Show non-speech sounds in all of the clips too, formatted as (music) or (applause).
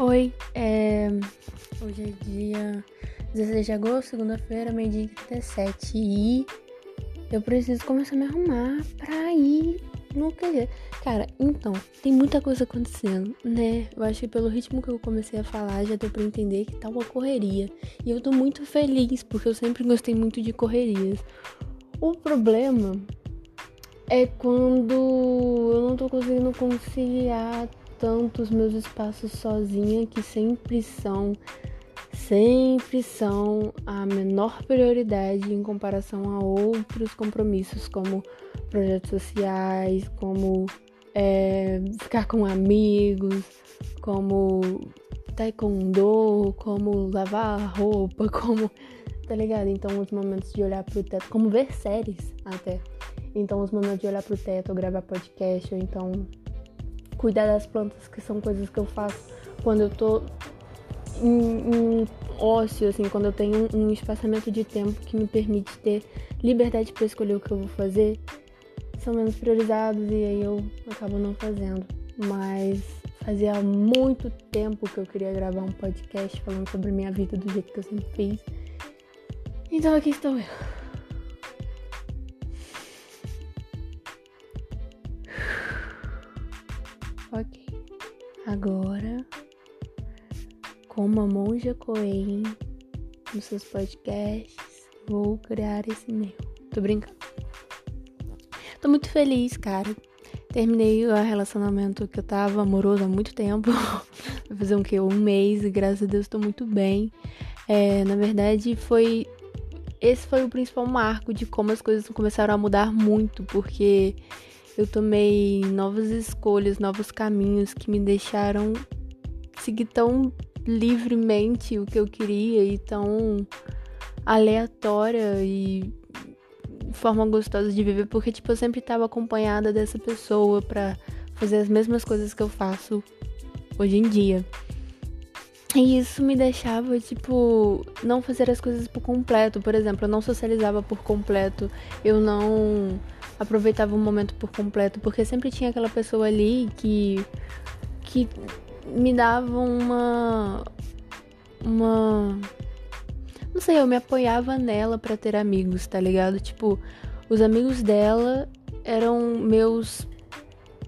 Oi, é... hoje é dia 16 de agosto, segunda-feira, meio-dia 37 e eu preciso começar a me arrumar pra ir no QG. Cara, então, tem muita coisa acontecendo, né? Eu acho que pelo ritmo que eu comecei a falar já deu pra entender que tá uma correria. E eu tô muito feliz, porque eu sempre gostei muito de correrias. O problema é quando eu não tô conseguindo conciliar tanto os meus espaços sozinha que sempre são sempre são a menor prioridade em comparação a outros compromissos como projetos sociais, como é, ficar com amigos, como taekwondo, como lavar roupa, (laughs) como tá ligado? Então os momentos de olhar pro teto, como ver séries até. Então os momentos de olhar pro teto, ou gravar podcast, ou então cuidar das plantas, que são coisas que eu faço quando eu tô em, em ócio, assim, quando eu tenho um, um espaçamento de tempo que me permite ter liberdade para escolher o que eu vou fazer, são menos priorizados e aí eu acabo não fazendo. Mas fazia muito tempo que eu queria gravar um podcast falando sobre minha vida do jeito que eu sempre fiz. Então aqui estou eu. Ok. Agora, como a Monja Coen nos seus podcasts, vou criar esse meu. Tô brincando. Tô muito feliz, cara. Terminei o relacionamento que eu tava amoroso há muito tempo. (laughs) Vai fazer um que? Um mês e graças a Deus tô muito bem. É, na verdade, foi. Esse foi o principal marco de como as coisas começaram a mudar muito, porque eu tomei novas escolhas, novos caminhos que me deixaram seguir tão livremente o que eu queria e tão aleatória e forma gostosa de viver, porque tipo eu sempre estava acompanhada dessa pessoa para fazer as mesmas coisas que eu faço hoje em dia. E isso me deixava, tipo, não fazer as coisas por completo. Por exemplo, eu não socializava por completo, eu não aproveitava o momento por completo, porque sempre tinha aquela pessoa ali que que me dava uma uma não sei, eu me apoiava nela para ter amigos, tá ligado? Tipo, os amigos dela eram meus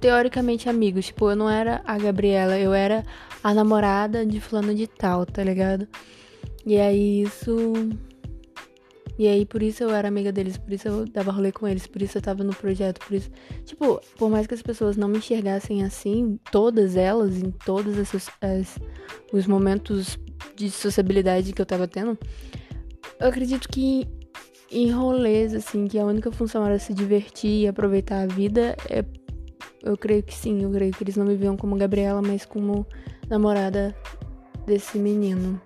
teoricamente amigos, tipo, eu não era a Gabriela, eu era a namorada de fulano de tal, tá ligado? E aí isso e aí, por isso eu era amiga deles, por isso eu dava rolê com eles, por isso eu tava no projeto, por isso. Tipo, por mais que as pessoas não me enxergassem assim, todas elas, em todos esses as, os momentos de sociabilidade que eu tava tendo, eu acredito que em rolês, assim, que a única função era se divertir e aproveitar a vida, é, eu creio que sim, eu creio que eles não me viam como Gabriela, mas como namorada desse menino.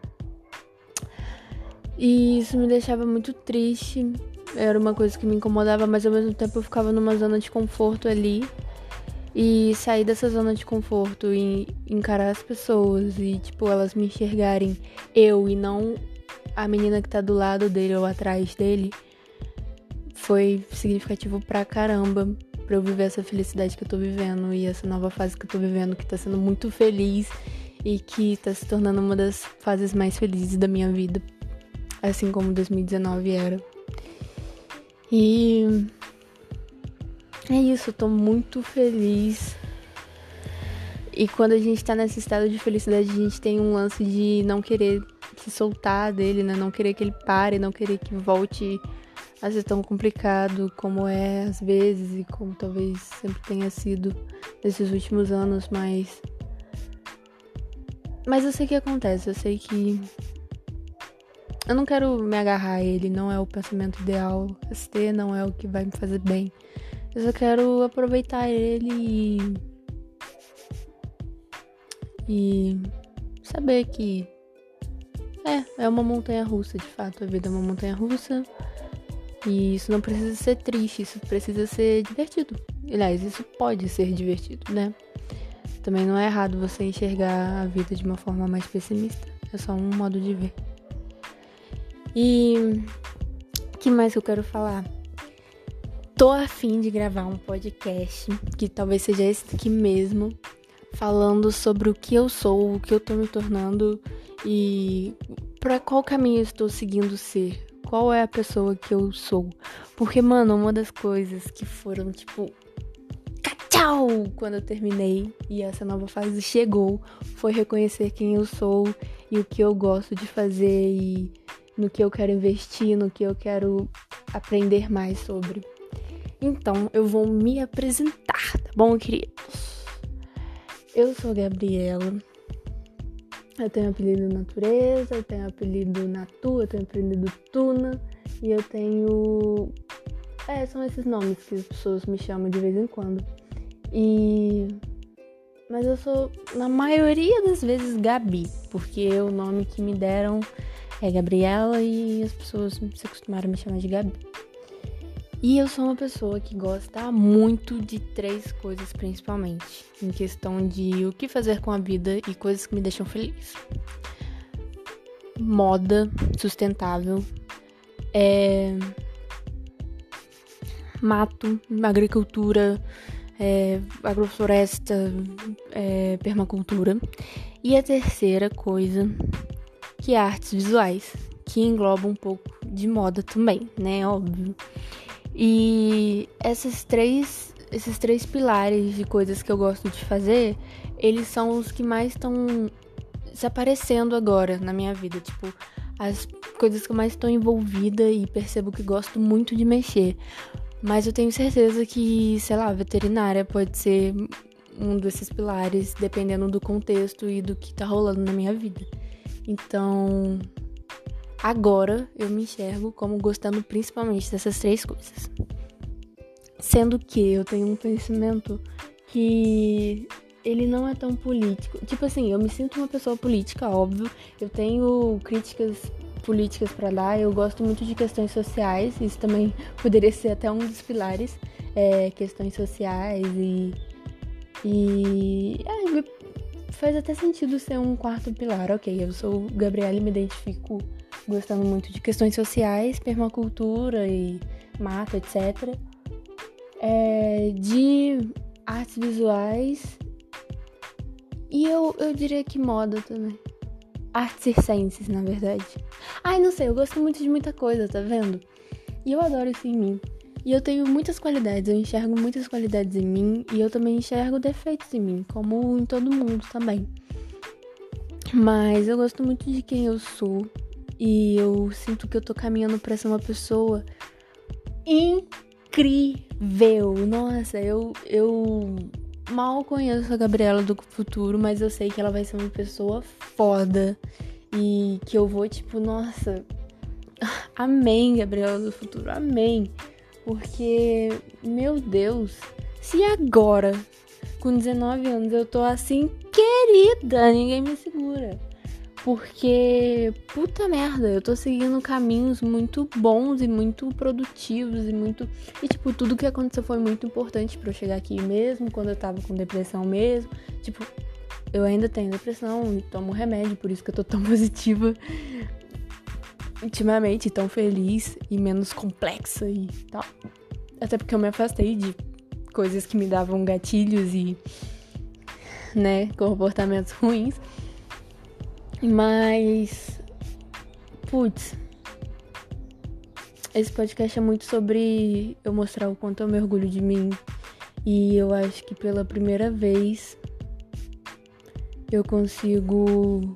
E isso me deixava muito triste. Era uma coisa que me incomodava, mas ao mesmo tempo eu ficava numa zona de conforto ali. E sair dessa zona de conforto e encarar as pessoas e, tipo, elas me enxergarem eu e não a menina que tá do lado dele ou atrás dele foi significativo pra caramba pra eu viver essa felicidade que eu tô vivendo e essa nova fase que eu tô vivendo, que tá sendo muito feliz e que tá se tornando uma das fases mais felizes da minha vida assim como 2019 era. E é isso, eu tô muito feliz. E quando a gente tá nesse estado de felicidade, a gente tem um lance de não querer se soltar dele, né? Não querer que ele pare, não querer que volte a ser tão complicado como é às vezes e como talvez sempre tenha sido nesses últimos anos, mas. Mas eu sei que acontece, eu sei que eu não quero me agarrar a ele, não é o pensamento ideal. ST não é o que vai me fazer bem. Eu só quero aproveitar ele e. E saber que. É, é uma montanha russa, de fato. A vida é uma montanha russa. E isso não precisa ser triste, isso precisa ser divertido. Aliás, isso pode ser divertido, né? Também não é errado você enxergar a vida de uma forma mais pessimista. É só um modo de ver. E que mais eu quero falar? Tô afim de gravar um podcast, que talvez seja esse aqui mesmo, falando sobre o que eu sou, o que eu tô me tornando e para qual caminho eu estou seguindo ser. Qual é a pessoa que eu sou? Porque, mano, uma das coisas que foram, tipo, tchau! Quando eu terminei e essa nova fase chegou, foi reconhecer quem eu sou e o que eu gosto de fazer e no que eu quero investir, no que eu quero aprender mais sobre. Então, eu vou me apresentar, tá bom, queridos? Eu sou Gabriela. Eu tenho apelido Natureza, eu tenho apelido Natu, eu tenho apelido Tuna e eu tenho. É, são esses nomes que as pessoas me chamam de vez em quando. E. Mas eu sou, na maioria das vezes, Gabi, porque o nome que me deram é Gabriela e as pessoas se acostumaram a me chamar de Gabi. E eu sou uma pessoa que gosta muito de três coisas principalmente, em questão de o que fazer com a vida e coisas que me deixam feliz. Moda sustentável, é... mato, agricultura, é... agrofloresta, é... permacultura. E a terceira coisa, artes visuais, que engloba um pouco de moda também, né? Óbvio. E esses três, esses três pilares de coisas que eu gosto de fazer, eles são os que mais estão se aparecendo agora na minha vida. Tipo, as coisas que eu mais estou envolvida e percebo que gosto muito de mexer. Mas eu tenho certeza que, sei lá, veterinária pode ser um desses pilares, dependendo do contexto e do que tá rolando na minha vida. Então, Agora eu me enxergo como gostando principalmente dessas três coisas. Sendo que eu tenho um conhecimento que ele não é tão político. Tipo assim, eu me sinto uma pessoa política, óbvio. Eu tenho críticas políticas para dar. Eu gosto muito de questões sociais. Isso também (laughs) poderia ser até um dos pilares. É, questões sociais e. E. É, faz até sentido ser um quarto pilar. Ok, eu sou Gabriela e me identifico gostando muito de questões sociais, permacultura e mata, etc. É, de artes visuais e eu, eu diria que moda também. Artes circenses, na verdade. Ai, não sei, eu gosto muito de muita coisa, tá vendo? E eu adoro isso em mim. E eu tenho muitas qualidades, eu enxergo muitas qualidades em mim e eu também enxergo defeitos em mim, como em todo mundo também. Mas eu gosto muito de quem eu sou, e eu sinto que eu tô caminhando para ser uma pessoa incrível. Nossa, eu eu mal conheço a Gabriela do futuro, mas eu sei que ela vai ser uma pessoa foda e que eu vou tipo, nossa, (laughs) amém, Gabriela do futuro, amém. Porque, meu Deus, se agora, com 19 anos, eu tô assim, querida, ninguém me segura. Porque, puta merda, eu tô seguindo caminhos muito bons e muito produtivos e muito. E, tipo, tudo que aconteceu foi muito importante para eu chegar aqui mesmo, quando eu tava com depressão mesmo. Tipo, eu ainda tenho depressão e tomo remédio, por isso que eu tô tão (laughs) positiva ultimamente, tão feliz e menos complexa e tal. Até porque eu me afastei de coisas que me davam gatilhos e, né, comportamentos ruins. Mas. Putz. Esse podcast é muito sobre eu mostrar o quanto eu me orgulho de mim. E eu acho que pela primeira vez eu consigo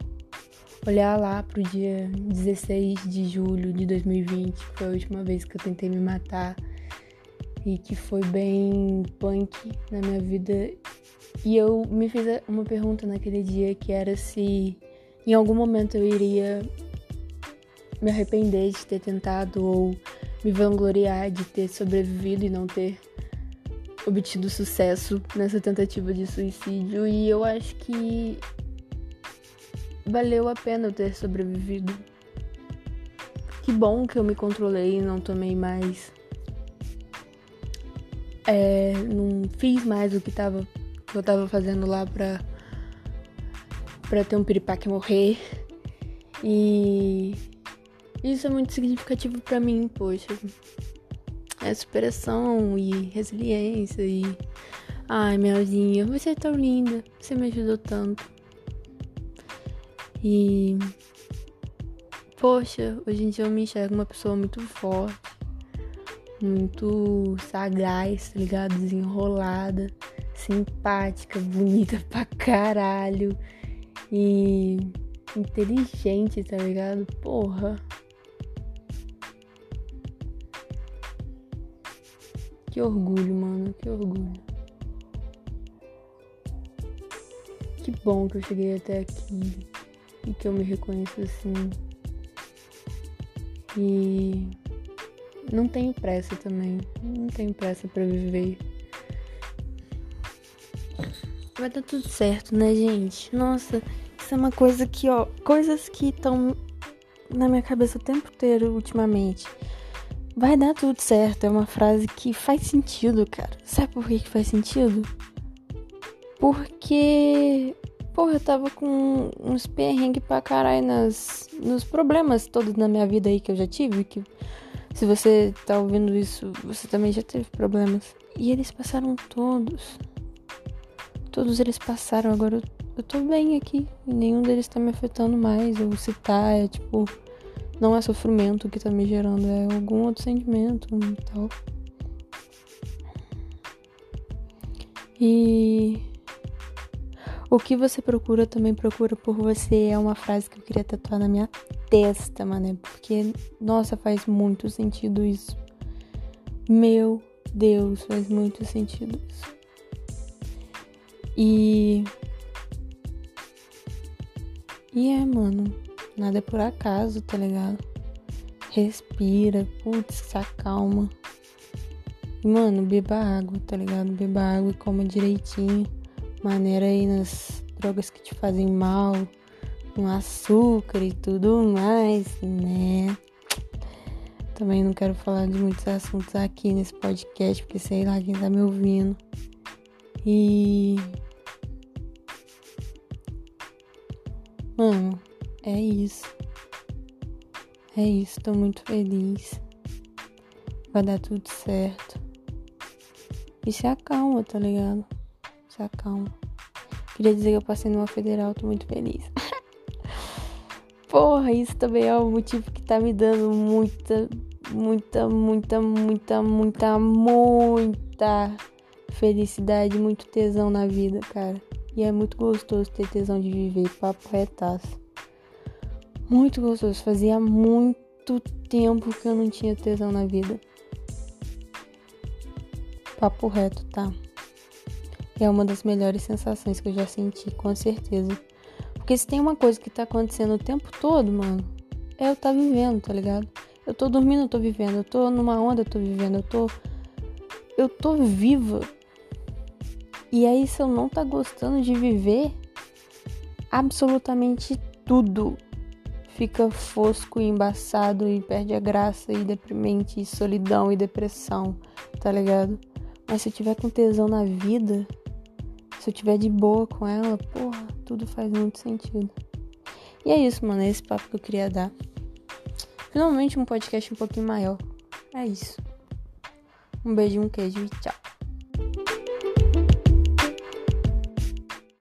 olhar lá pro dia 16 de julho de 2020, que foi a última vez que eu tentei me matar e que foi bem punk na minha vida. E eu me fiz uma pergunta naquele dia que era se em algum momento eu iria me arrepender de ter tentado ou me vangloriar de ter sobrevivido e não ter obtido sucesso nessa tentativa de suicídio e eu acho que valeu a pena eu ter sobrevivido. Que bom que eu me controlei e não tomei mais. É, não fiz mais o que, tava, que eu tava fazendo lá pra para ter um piripaque morrer. E isso é muito significativo para mim, poxa. É superação e resiliência e Ai, Melzinha, você é tão linda. Você me ajudou tanto. E. Poxa, hoje em dia eu me enxergo uma pessoa muito forte, muito sagaz, tá ligado? Desenrolada, simpática, bonita (laughs) pra caralho. E inteligente, tá ligado? Porra. Que orgulho, mano, que orgulho. Que bom que eu cheguei até aqui e que eu me reconheço assim. E não tenho pressa também. Não tenho pressa para viver. Vai dar tudo certo, né, gente? Nossa, isso é uma coisa que, ó, coisas que estão na minha cabeça o tempo inteiro ultimamente. Vai dar tudo certo, é uma frase que faz sentido, cara. Sabe por que, que faz sentido? Porque, porra, eu tava com uns perrengues pra caralho nas, nos problemas todos na minha vida aí que eu já tive. Que se você tá ouvindo isso, você também já teve problemas. E eles passaram todos. Todos eles passaram, agora eu, eu tô bem aqui. E nenhum deles tá me afetando mais. Ou se tá, é tipo não é sofrimento que tá me gerando, é algum outro sentimento e tal. E o que você procura também procura por você é uma frase que eu queria tatuar na minha testa, mano. Porque, nossa, faz muito sentido isso. Meu Deus, faz muito sentido isso. E. E é, mano. Nada é por acaso, tá ligado? Respira, putz, se acalma. Mano, beba água, tá ligado? Beba água e coma direitinho. Maneira aí nas drogas que te fazem mal, com açúcar e tudo mais, né? Também não quero falar de muitos assuntos aqui nesse podcast, porque sei lá quem tá me ouvindo. E. Mano, é isso. É isso, tô muito feliz. Vai dar tudo certo. E se acalma, tá ligado? Se acalma. Queria dizer que eu passei numa federal, tô muito feliz. (laughs) Porra, isso também é o motivo que tá me dando muita, muita, muita, muita, muita, muita felicidade, muito tesão na vida, cara. E é muito gostoso ter tesão de viver, papo retaço muito gostoso. Fazia muito tempo que eu não tinha tesão na vida. Papo reto, tá? É uma das melhores sensações que eu já senti, com certeza. Porque se tem uma coisa que tá acontecendo o tempo todo, mano, é eu tá vivendo, tá ligado? Eu tô dormindo, eu tô vivendo. Eu tô numa onda, eu tô vivendo. Eu tô. Eu tô viva. E aí, se eu não tá gostando de viver, absolutamente tudo fica fosco e embaçado e perde a graça e deprimente e solidão e depressão, tá ligado? Mas se eu tiver com tesão na vida, se eu tiver de boa com ela, porra, tudo faz muito sentido. E é isso, mano, é esse papo que eu queria dar. Finalmente um podcast um pouquinho maior. É isso. Um beijo, um queijo e tchau.